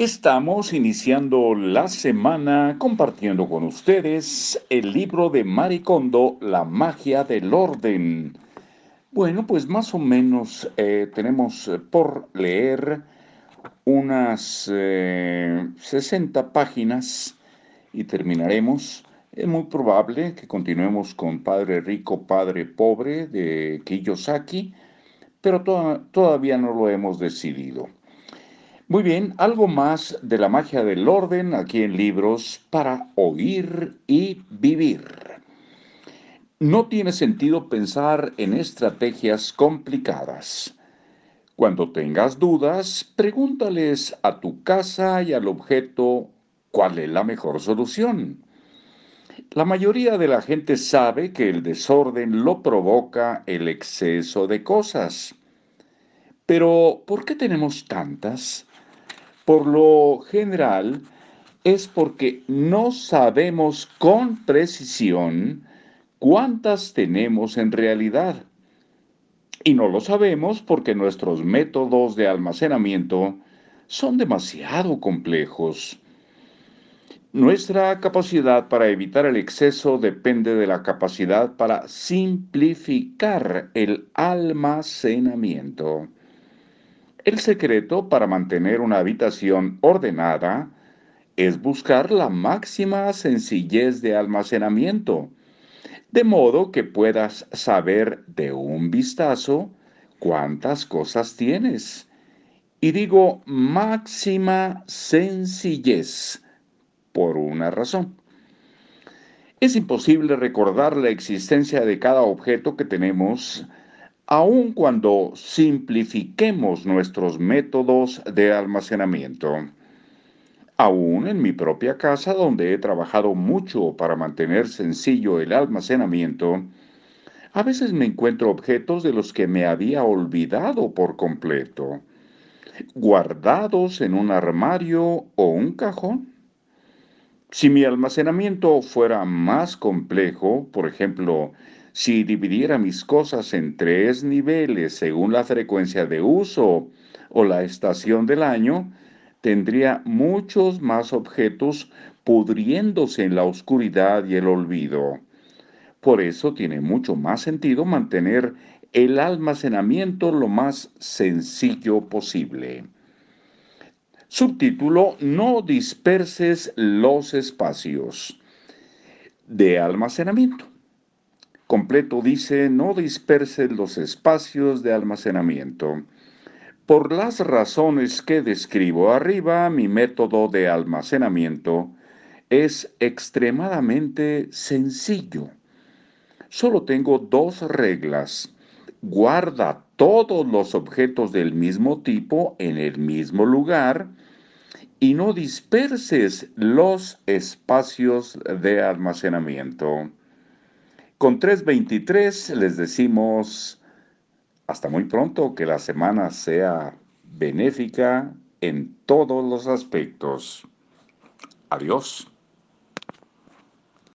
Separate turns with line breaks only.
Estamos iniciando la semana compartiendo con ustedes el libro de Maricondo, La magia del orden. Bueno, pues más o menos eh, tenemos por leer unas 60 eh, páginas y terminaremos. Es muy probable que continuemos con Padre Rico, Padre Pobre de Kiyosaki, pero todavía no lo hemos decidido. Muy bien, algo más de la magia del orden aquí en libros para oír y vivir. No tiene sentido pensar en estrategias complicadas. Cuando tengas dudas, pregúntales a tu casa y al objeto cuál es la mejor solución. La mayoría de la gente sabe que el desorden lo provoca el exceso de cosas. Pero, ¿por qué tenemos tantas? Por lo general es porque no sabemos con precisión cuántas tenemos en realidad. Y no lo sabemos porque nuestros métodos de almacenamiento son demasiado complejos. Nuestra capacidad para evitar el exceso depende de la capacidad para simplificar el almacenamiento. El secreto para mantener una habitación ordenada es buscar la máxima sencillez de almacenamiento, de modo que puedas saber de un vistazo cuántas cosas tienes. Y digo máxima sencillez por una razón. Es imposible recordar la existencia de cada objeto que tenemos aun cuando simplifiquemos nuestros métodos de almacenamiento. Aún en mi propia casa, donde he trabajado mucho para mantener sencillo el almacenamiento, a veces me encuentro objetos de los que me había olvidado por completo, guardados en un armario o un cajón. Si mi almacenamiento fuera más complejo, por ejemplo, si dividiera mis cosas en tres niveles según la frecuencia de uso o la estación del año, tendría muchos más objetos pudriéndose en la oscuridad y el olvido. Por eso tiene mucho más sentido mantener el almacenamiento lo más sencillo posible. Subtítulo, no disperses los espacios de almacenamiento completo dice, no disperse los espacios de almacenamiento. Por las razones que describo arriba, mi método de almacenamiento es extremadamente sencillo. Solo tengo dos reglas. Guarda todos los objetos del mismo tipo en el mismo lugar y no disperses los espacios de almacenamiento. Con 3.23 les decimos hasta muy pronto, que la semana sea benéfica en todos los aspectos. Adiós.